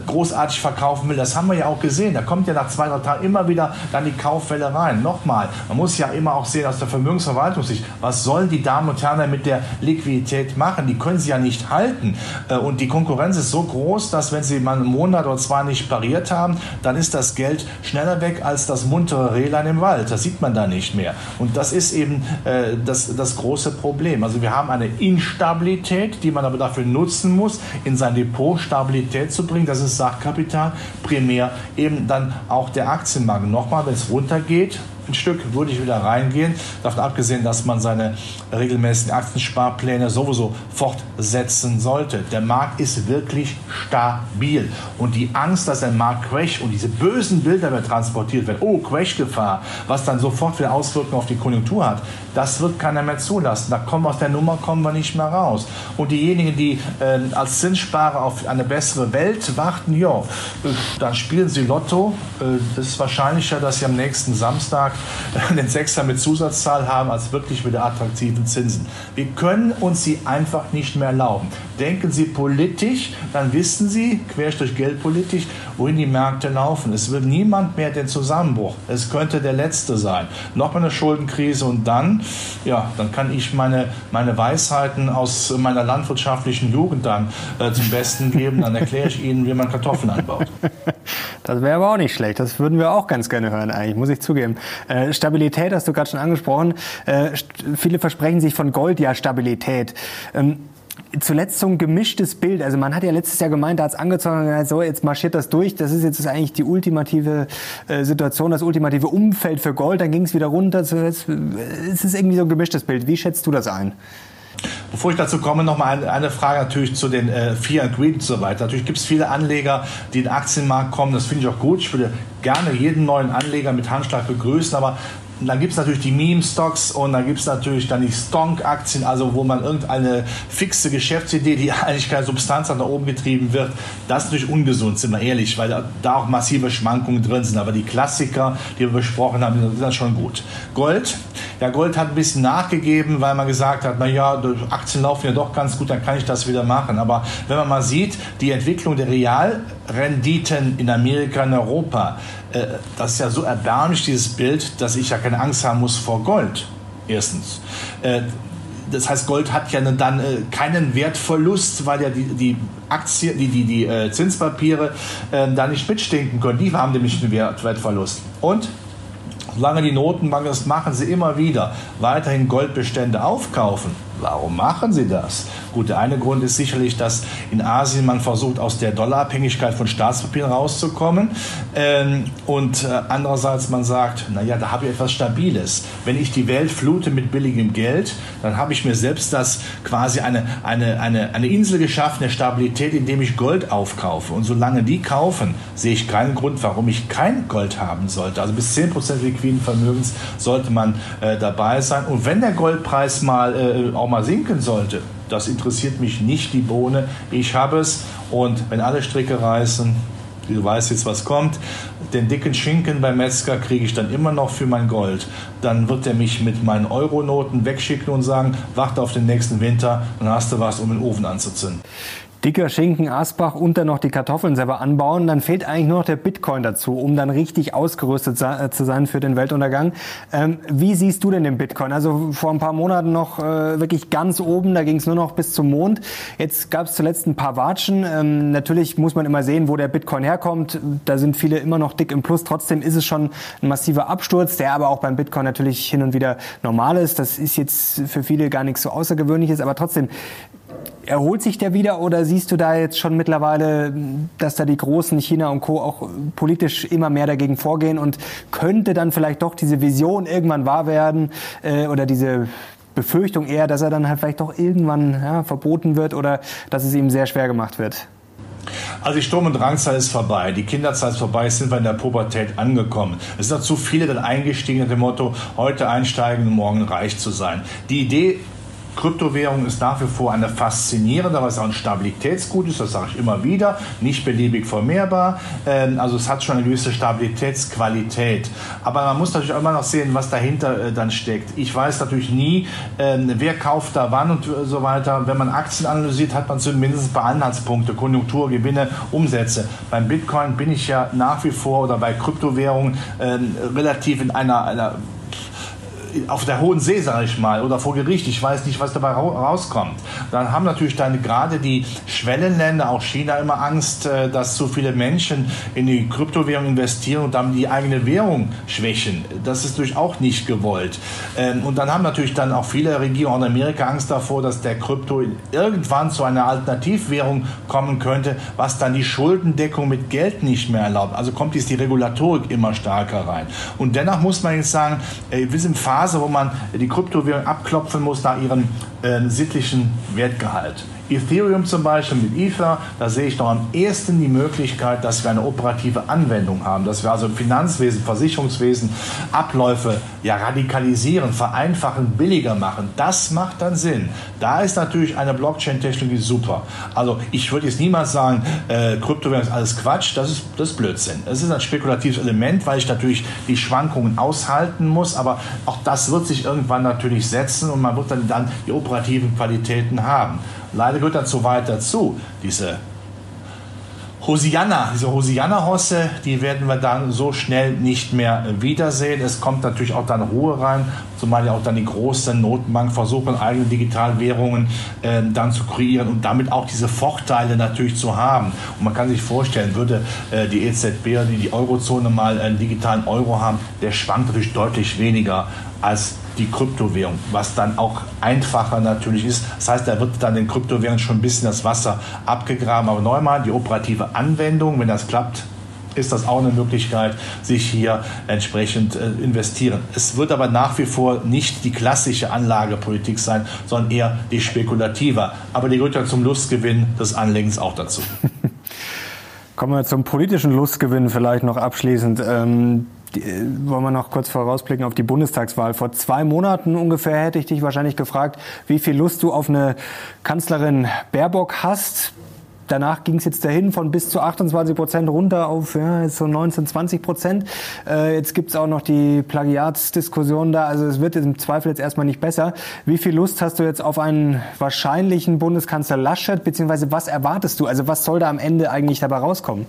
großartig verkaufen will. Das haben wir ja auch gesehen. Da kommt ja nach zwei, drei Tagen immer wieder dann die Kaufwelle rein. Nochmal, man muss ja immer auch sehen aus der Vermögensverwaltungssicht, was sollen die Damen und Herren mit der Liquidität machen? Die können sie ja nicht halten. Äh, und die Konkurrenz ist so groß, dass wenn sie mal einen Monat oder zwei nicht pariert haben, dann ist das Geld schneller weg als das muntere Rehlein im Wald. Das sieht man da nicht mehr. Und das ist eben äh, das, das große Problem. Also wir haben eine Instabilität, die man aber dafür nutzen nutzen muss, in sein Depot Stabilität zu bringen. Das ist Sachkapital, primär eben dann auch der Aktienmarkt. Nochmal, wenn es runtergeht, Stück würde ich wieder reingehen. Davon abgesehen, dass man seine regelmäßigen Aktiensparpläne sowieso fortsetzen sollte. Der Markt ist wirklich stabil. Und die Angst, dass der Markt crasht und diese bösen Bilder mehr transportiert werden, oh, Crash-Gefahr, was dann sofort wieder Auswirkungen auf die Konjunktur hat, das wird keiner mehr zulassen. Da kommen aus der Nummer kommen wir nicht mehr raus. Und diejenigen, die äh, als Zinssparer auf eine bessere Welt warten, ja, äh, dann spielen sie Lotto. Äh, es ist wahrscheinlicher, dass sie am nächsten Samstag den Sechser mit Zusatzzahl haben, als wirklich mit attraktiven Zinsen. Wir können uns sie einfach nicht mehr erlauben. Denken Sie politisch, dann wissen Sie, querstrich geldpolitisch, wohin die Märkte laufen. Es wird niemand mehr den Zusammenbruch. Es könnte der letzte sein. Nochmal eine Schuldenkrise und dann, ja, dann kann ich meine, meine Weisheiten aus meiner landwirtschaftlichen Jugend dann äh, zum Besten geben. Dann erkläre ich Ihnen, wie man Kartoffeln anbaut. Das wäre aber auch nicht schlecht. Das würden wir auch ganz gerne hören, eigentlich, muss ich zugeben. Äh, Stabilität hast du gerade schon angesprochen. Äh, viele versprechen sich von Gold ja Stabilität. Ähm, zuletzt so ein gemischtes Bild. Also man hat ja letztes Jahr gemeint, da hat es angezogen, so jetzt marschiert das durch. Das ist jetzt eigentlich die ultimative äh, Situation, das ultimative Umfeld für Gold. Dann ging es wieder runter. Es ist irgendwie so ein gemischtes Bild. Wie schätzt du das ein? Bevor ich dazu komme, noch mal eine, eine Frage natürlich zu den äh, Fear and Greed und so weiter. Natürlich gibt es viele Anleger, die in den Aktienmarkt kommen. Das finde ich auch gut. Ich würde gerne jeden neuen Anleger mit Handschlag begrüßen. Aber und dann gibt es natürlich die Meme-Stocks und dann gibt es natürlich dann die Stonk-Aktien, also wo man irgendeine fixe Geschäftsidee, die eigentlich keine Substanz hat, nach oben getrieben wird. Das ist natürlich ungesund, sind wir ehrlich, weil da, auch massive Schwankungen drin sind. Aber die Klassiker, die wir besprochen haben, sind dann schon gut. Gold, ja, Gold hat ein bisschen nachgegeben, weil man gesagt hat, naja, Aktien laufen ja doch ganz gut, dann kann ich das wieder machen. Aber wenn man mal sieht, die Entwicklung der Realrenditen in Amerika, in Europa, äh, das ist ja so erbärmlich, dieses Bild, dass ich ja keine Angst haben muss vor Gold. Erstens. Äh, das heißt, Gold hat ja dann äh, keinen Wertverlust, weil ja die, die Aktien, die, die, die Zinspapiere äh, da nicht mitstinken können. Die haben nämlich einen Wert, Wertverlust. Und solange die Notenbanken das machen, sie immer wieder weiterhin Goldbestände aufkaufen. Warum machen sie das? Gut, der eine Grund ist sicherlich, dass in Asien man versucht, aus der Dollarabhängigkeit von Staatspapieren rauszukommen. Ähm, und äh, andererseits man sagt, naja, da habe ich etwas Stabiles. Wenn ich die Welt flute mit billigem Geld, dann habe ich mir selbst das quasi eine, eine, eine, eine Insel geschaffen, eine Stabilität, indem ich Gold aufkaufe. Und solange die kaufen, sehe ich keinen Grund, warum ich kein Gold haben sollte. Also bis 10% liquiden Vermögens sollte man äh, dabei sein. Und wenn der Goldpreis mal äh, auch mal sinken sollte, das interessiert mich nicht die Bohne. Ich habe es und wenn alle Stricke reißen, du weißt jetzt, was kommt, den dicken Schinken beim Metzger kriege ich dann immer noch für mein Gold. Dann wird er mich mit meinen Euronoten wegschicken und sagen, warte auf den nächsten Winter, dann hast du was, um den Ofen anzuzünden dicker Schinken, Asbach und dann noch die Kartoffeln selber anbauen, dann fehlt eigentlich nur noch der Bitcoin dazu, um dann richtig ausgerüstet äh, zu sein für den Weltuntergang. Ähm, wie siehst du denn den Bitcoin? Also vor ein paar Monaten noch äh, wirklich ganz oben, da ging es nur noch bis zum Mond. Jetzt gab es zuletzt ein paar Watschen. Ähm, natürlich muss man immer sehen, wo der Bitcoin herkommt. Da sind viele immer noch dick im Plus. Trotzdem ist es schon ein massiver Absturz, der aber auch beim Bitcoin natürlich hin und wieder normal ist. Das ist jetzt für viele gar nichts so Außergewöhnliches, aber trotzdem, Erholt sich der wieder oder siehst du da jetzt schon mittlerweile, dass da die Großen China und Co. auch politisch immer mehr dagegen vorgehen und könnte dann vielleicht doch diese Vision irgendwann wahr werden äh, oder diese Befürchtung eher, dass er dann halt vielleicht doch irgendwann ja, verboten wird oder dass es ihm sehr schwer gemacht wird? Also die Sturm- und Drangzeit ist vorbei, die Kinderzeit ist vorbei, sind wir in der Pubertät angekommen. Es sind zu viele dann eingestiegen mit dem Motto, heute einsteigen morgen reich zu sein. Die Idee Kryptowährung ist nach wie vor eine faszinierende, es auch ein Stabilitätsgut ist, das sage ich immer wieder, nicht beliebig vermehrbar. Ähm, also es hat schon eine gewisse Stabilitätsqualität. Aber man muss natürlich auch immer noch sehen, was dahinter äh, dann steckt. Ich weiß natürlich nie, ähm, wer kauft da wann und so weiter. Wenn man Aktien analysiert, hat man zumindest ein paar Anhaltspunkte, Konjunktur, Gewinne, Umsätze. Beim Bitcoin bin ich ja nach wie vor oder bei Kryptowährungen ähm, relativ in einer, einer auf der Hohen See, sage ich mal, oder vor Gericht, ich weiß nicht, was dabei rauskommt. Dann haben natürlich dann gerade die Schwellenländer, auch China, immer Angst, äh, dass zu viele Menschen in die Kryptowährung investieren und dann die eigene Währung schwächen. Das ist natürlich auch nicht gewollt. Ähm, und dann haben natürlich dann auch viele Regierungen in Amerika Angst davor, dass der Krypto irgendwann zu einer Alternativwährung kommen könnte, was dann die Schuldendeckung mit Geld nicht mehr erlaubt. Also kommt jetzt die Regulatorik immer stärker rein. Und dennoch muss man jetzt sagen, wir sind Phase Phase, wo man die Kryptowährung abklopfen muss nach ihrem äh, sittlichen Wertgehalt. Ethereum zum Beispiel mit Ether, da sehe ich noch am ehesten die Möglichkeit, dass wir eine operative Anwendung haben, dass wir also im Finanzwesen, Versicherungswesen Abläufe ja radikalisieren, vereinfachen, billiger machen. Das macht dann Sinn. Da ist natürlich eine Blockchain-Technologie super. Also ich würde jetzt niemals sagen, äh, Kryptowährung ist alles Quatsch, das ist, das ist Blödsinn. Es ist ein spekulatives Element, weil ich natürlich die Schwankungen aushalten muss, aber auch das wird sich irgendwann natürlich setzen und man wird dann, dann die operativen Qualitäten haben. Leider gehört dazu weit dazu, diese Hosianna, diese Hosianna-Hosse, die werden wir dann so schnell nicht mehr wiedersehen. Es kommt natürlich auch dann Ruhe rein, zumal ja auch dann die großen Notenbanken versuchen, eigene Digitalwährungen äh, dann zu kreieren und damit auch diese Vorteile natürlich zu haben. Und man kann sich vorstellen, würde äh, die EZB oder die Eurozone mal einen digitalen Euro haben, der schwankt natürlich deutlich weniger als die Kryptowährung, was dann auch einfacher natürlich ist. Das heißt, da wird dann den Kryptowährungen schon ein bisschen das Wasser abgegraben. Aber neunmal die operative Anwendung, wenn das klappt, ist das auch eine Möglichkeit, sich hier entsprechend äh, investieren. Es wird aber nach wie vor nicht die klassische Anlagepolitik sein, sondern eher die spekulative. Aber die gehört ja zum Lustgewinn des Anlegens auch dazu. Kommen wir zum politischen Lustgewinn vielleicht noch abschließend. Ähm, äh, wollen wir noch kurz vorausblicken auf die Bundestagswahl. Vor zwei Monaten ungefähr hätte ich dich wahrscheinlich gefragt, wie viel Lust du auf eine Kanzlerin Baerbock hast. Danach ging es jetzt dahin von bis zu 28 Prozent runter auf ja, so 19, 20 Prozent. Äh, jetzt gibt es auch noch die Plagiatsdiskussion da. Also es wird im Zweifel jetzt erstmal nicht besser. Wie viel Lust hast du jetzt auf einen wahrscheinlichen Bundeskanzler Laschet, beziehungsweise was erwartest du? Also was soll da am Ende eigentlich dabei rauskommen?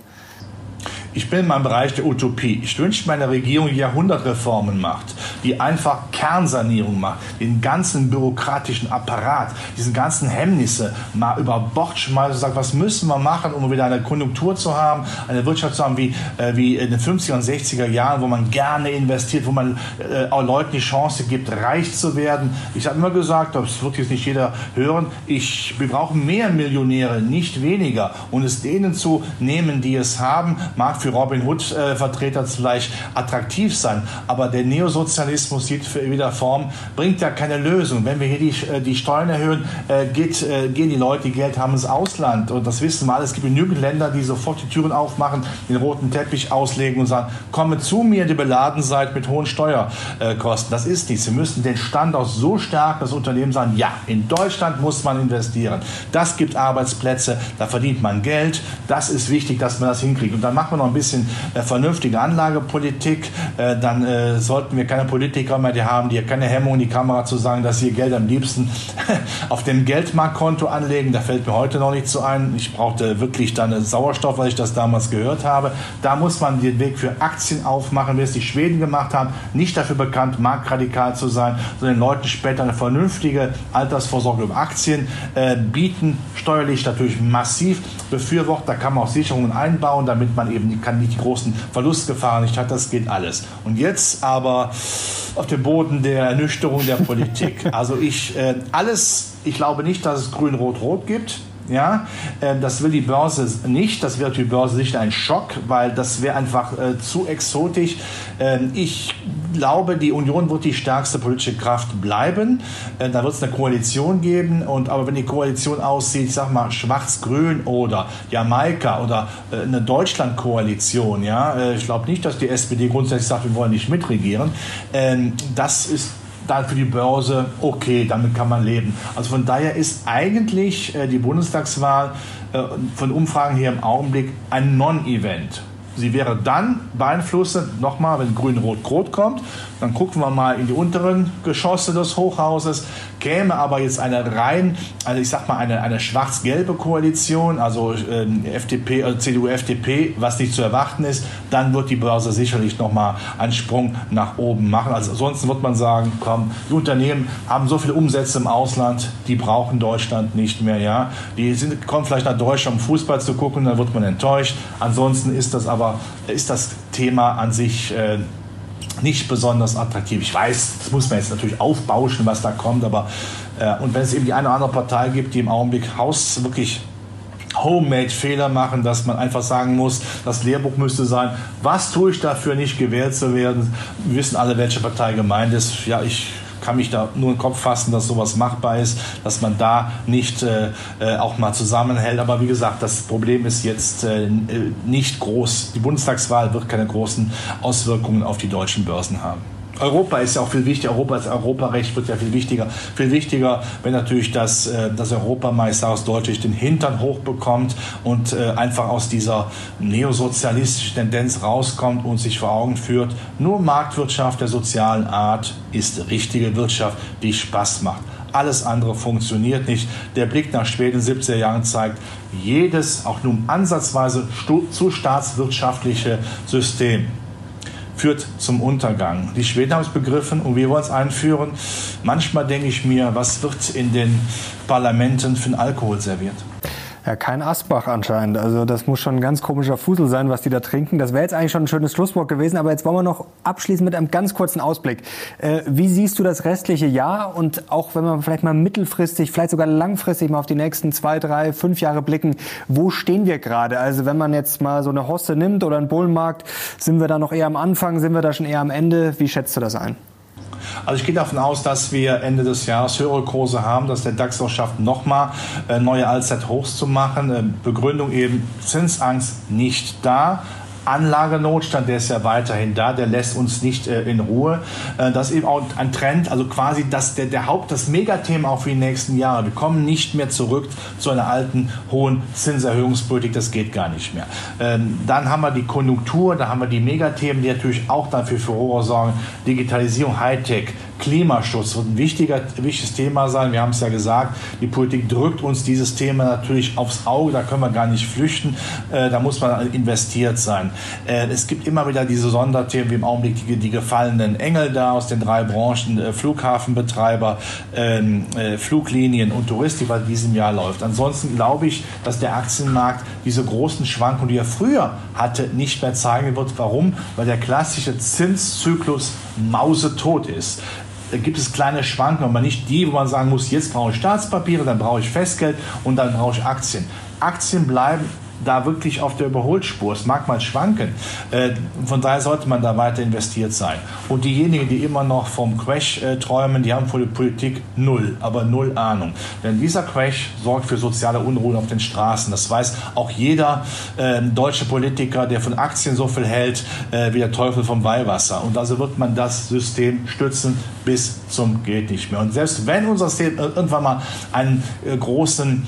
Ich bin in meinem Bereich der Utopie. Ich wünsche mir eine Regierung, die Jahrhundertreformen macht, die einfach Kernsanierung macht, den ganzen bürokratischen Apparat, diesen ganzen Hemmnisse mal über Bord schmeißt und sagt, was müssen wir machen, um wieder eine Konjunktur zu haben, eine Wirtschaft zu haben wie, äh, wie in den 50er und 60er Jahren, wo man gerne investiert, wo man äh, auch Leuten die Chance gibt, reich zu werden. Ich habe immer gesagt, das wird jetzt nicht jeder hören, ich, wir brauchen mehr Millionäre, nicht weniger. Und es denen zu nehmen, die es haben, mag für Robin Hood-Vertreter äh, vielleicht attraktiv sein, aber der Neosozialismus sieht für wieder Form, bringt ja keine Lösung. Wenn wir hier die, äh, die Steuern erhöhen, äh, geht, gehen die Leute, die Geld haben, ins Ausland. Und das wissen wir alle. Es gibt genügend Länder, die sofort die Türen aufmachen, den roten Teppich auslegen und sagen, komme zu mir, die beladen seid mit hohen Steuerkosten. Das ist nichts. Sie müssen den Standort so stark, das Unternehmen sagen, ja, in Deutschland muss man investieren. Das gibt Arbeitsplätze, da verdient man Geld. Das ist wichtig, dass man das hinkriegt. Und dann macht man noch ein bisschen äh, vernünftige Anlagepolitik. Äh, dann äh, sollten wir keine Politiker mehr die haben, die keine Hemmung in die Kamera zu sagen, dass sie ihr Geld am liebsten auf dem Geldmarktkonto anlegen. Da fällt mir heute noch nicht so ein. Ich brauchte wirklich dann Sauerstoff, weil ich das damals gehört habe. Da muss man den Weg für Aktien aufmachen, wie es die Schweden gemacht haben. Nicht dafür bekannt, marktradikal zu sein, sondern den Leuten später eine vernünftige Altersvorsorge über Aktien äh, bieten. Steuerlich natürlich massiv befürwortet. Da kann man auch Sicherungen einbauen, damit man eben kann nicht die großen Verlustgefahren nicht hat. Das geht alles. Und jetzt aber auf dem Boden der Ernüchterung der Politik. Also ich äh, alles, ich glaube nicht, dass es Grün-Rot-Rot gibt. Ja, äh, das will die Börse nicht. Das wird die Börse sicher ein Schock, weil das wäre einfach äh, zu exotisch. Ähm, ich glaube, die Union wird die stärkste politische Kraft bleiben. Äh, da wird es eine Koalition geben. Und aber wenn die Koalition aussieht, ich sag mal Schwarz-Grün oder Jamaika oder eine Deutschland-Koalition, ja, ich glaube nicht, dass die SPD grundsätzlich sagt, wir wollen nicht mitregieren. Ähm, das ist dann für die Börse okay, damit kann man leben. Also von daher ist eigentlich äh, die Bundestagswahl äh, von Umfragen hier im Augenblick ein Non-Event. Sie wäre dann beeinflussend, nochmal, wenn Grün-Rot-Rot kommt, dann gucken wir mal in die unteren Geschosse des Hochhauses. Käme aber jetzt eine rein, also ich sag mal eine, eine schwarz-gelbe Koalition, also ähm, FDP, also CDU, FDP, was nicht zu erwarten ist, dann wird die Börse sicherlich nochmal einen Sprung nach oben machen. Also ansonsten wird man sagen, komm, die Unternehmen haben so viele Umsätze im Ausland, die brauchen Deutschland nicht mehr, ja. Die sind, kommen vielleicht nach Deutschland, um Fußball zu gucken, dann wird man enttäuscht. Ansonsten ist das aber, ist das Thema an sich äh, nicht besonders attraktiv. Ich weiß, das muss man jetzt natürlich aufbauschen, was da kommt, aber äh, und wenn es eben die eine oder andere Partei gibt, die im Augenblick Haus wirklich Homemade-Fehler machen, dass man einfach sagen muss, das Lehrbuch müsste sein, was tue ich dafür, nicht gewählt zu werden? Wir wissen alle, welche Partei gemeint ist. Ja, ich kann mich da nur den Kopf fassen, dass sowas machbar ist, dass man da nicht äh, äh, auch mal zusammenhält. Aber wie gesagt, das Problem ist jetzt äh, nicht groß. Die Bundestagswahl wird keine großen Auswirkungen auf die deutschen Börsen haben. Europa ist ja auch viel wichtiger, Europa als Europarecht wird ja viel wichtiger. Viel wichtiger, wenn natürlich das, äh, das Europameister aus Deutschland den Hintern hochbekommt und äh, einfach aus dieser neosozialistischen Tendenz rauskommt und sich vor Augen führt, nur Marktwirtschaft der sozialen Art ist richtige Wirtschaft, die Spaß macht. Alles andere funktioniert nicht. Der Blick nach Schweden 70er Jahren zeigt, jedes, auch nur ansatzweise zu staatswirtschaftliche System führt zum Untergang. Die Schweden haben es begriffen und wir wollen es einführen. Manchmal denke ich mir, was wird in den Parlamenten für einen Alkohol serviert? Ja, kein Asbach anscheinend. Also das muss schon ein ganz komischer Fusel sein, was die da trinken. Das wäre jetzt eigentlich schon ein schönes Schlusswort gewesen, aber jetzt wollen wir noch abschließen mit einem ganz kurzen Ausblick. Äh, wie siehst du das restliche Jahr und auch wenn wir vielleicht mal mittelfristig, vielleicht sogar langfristig mal auf die nächsten zwei, drei, fünf Jahre blicken, wo stehen wir gerade? Also wenn man jetzt mal so eine Hoste nimmt oder einen Bullenmarkt, sind wir da noch eher am Anfang, sind wir da schon eher am Ende? Wie schätzt du das ein? Also ich gehe davon aus, dass wir Ende des Jahres höhere Kurse haben, dass der DAX auch schafft, nochmal äh, neue Allzeithochs zu machen. Äh, Begründung eben Zinsangst nicht da. Anlagenotstand, der ist ja weiterhin da, der lässt uns nicht äh, in Ruhe. Äh, das ist eben auch ein Trend, also quasi das, der, der Haupt, das Megathema auch für die nächsten Jahre. Wir kommen nicht mehr zurück zu einer alten hohen Zinserhöhungspolitik, das geht gar nicht mehr. Ähm, dann haben wir die Konjunktur, da haben wir die Megathemen, die natürlich auch dafür für Furore sorgen. Digitalisierung, Hightech, Klimaschutz wird ein wichtiger, wichtiges Thema sein. Wir haben es ja gesagt, die Politik drückt uns dieses Thema natürlich aufs Auge, da können wir gar nicht flüchten, äh, da muss man investiert sein. Äh, es gibt immer wieder diese Sonderthemen, wie im Augenblick die, die gefallenen Engel da aus den drei Branchen, äh, Flughafenbetreiber, ähm, äh, Fluglinien und Touristik, was in diesem Jahr läuft. Ansonsten glaube ich, dass der Aktienmarkt diese großen Schwankungen, die er früher hatte, nicht mehr zeigen wird. Warum? Weil der klassische Zinszyklus mausetot ist gibt es kleine Schwankungen, aber nicht die, wo man sagen muss, jetzt brauche ich Staatspapiere, dann brauche ich Festgeld und dann brauche ich Aktien. Aktien bleiben da wirklich auf der Überholspur. Es mag mal schwanken. Äh, von daher sollte man da weiter investiert sein. Und diejenigen, die immer noch vom Crash äh, träumen, die haben von der Politik null, aber null Ahnung. Denn dieser Crash sorgt für soziale Unruhen auf den Straßen. Das weiß auch jeder äh, deutsche Politiker, der von Aktien so viel hält, äh, wie der Teufel vom Weihwasser. Und also wird man das System stützen bis zum geht nicht mehr. Und selbst wenn unser System irgendwann mal einen großen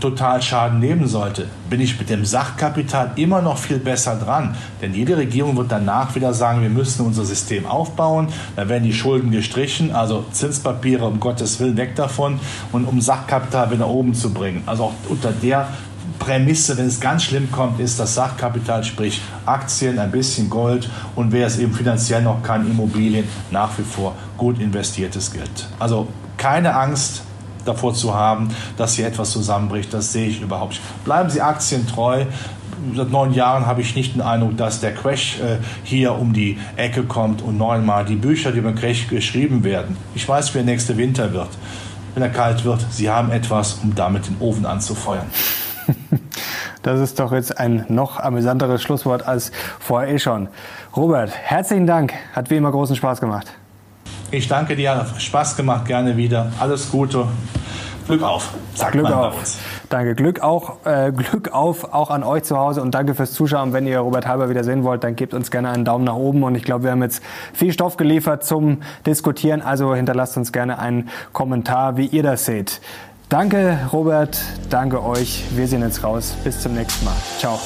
Totalschaden nehmen sollte, bin ich mit dem Sachkapital immer noch viel besser dran. Denn jede Regierung wird danach wieder sagen, wir müssen unser System aufbauen. Da werden die Schulden gestrichen, also Zinspapiere, um Gottes Willen, weg davon. Und um Sachkapital wieder oben zu bringen. Also auch unter der Prämisse, wenn es ganz schlimm kommt, ist das Sachkapital, sprich Aktien, ein bisschen Gold und wer es eben finanziell noch kann, Immobilien, nach wie vor gut investiertes Geld. Also keine Angst, davor zu haben, dass hier etwas zusammenbricht. Das sehe ich überhaupt nicht. Bleiben Sie aktientreu. Seit neun Jahren habe ich nicht den Eindruck, dass der Crash äh, hier um die Ecke kommt und neunmal die Bücher, die über den Crash geschrieben werden. Ich weiß, wie der nächste Winter wird. Wenn er kalt wird, Sie haben etwas, um damit den Ofen anzufeuern. Das ist doch jetzt ein noch amüsanteres Schlusswort als vorher eh schon. Robert, herzlichen Dank. Hat wie immer großen Spaß gemacht. Ich danke dir, Spaß gemacht, gerne wieder. Alles Gute. Glück auf, sagt Glück auf. uns. Danke, Glück auch, äh, Glück auf auch an euch zu Hause und danke fürs Zuschauen. Wenn ihr Robert Halber wieder sehen wollt, dann gebt uns gerne einen Daumen nach oben und ich glaube, wir haben jetzt viel Stoff geliefert zum Diskutieren. Also hinterlasst uns gerne einen Kommentar, wie ihr das seht. Danke, Robert. Danke euch. Wir sehen jetzt raus. Bis zum nächsten Mal. Ciao.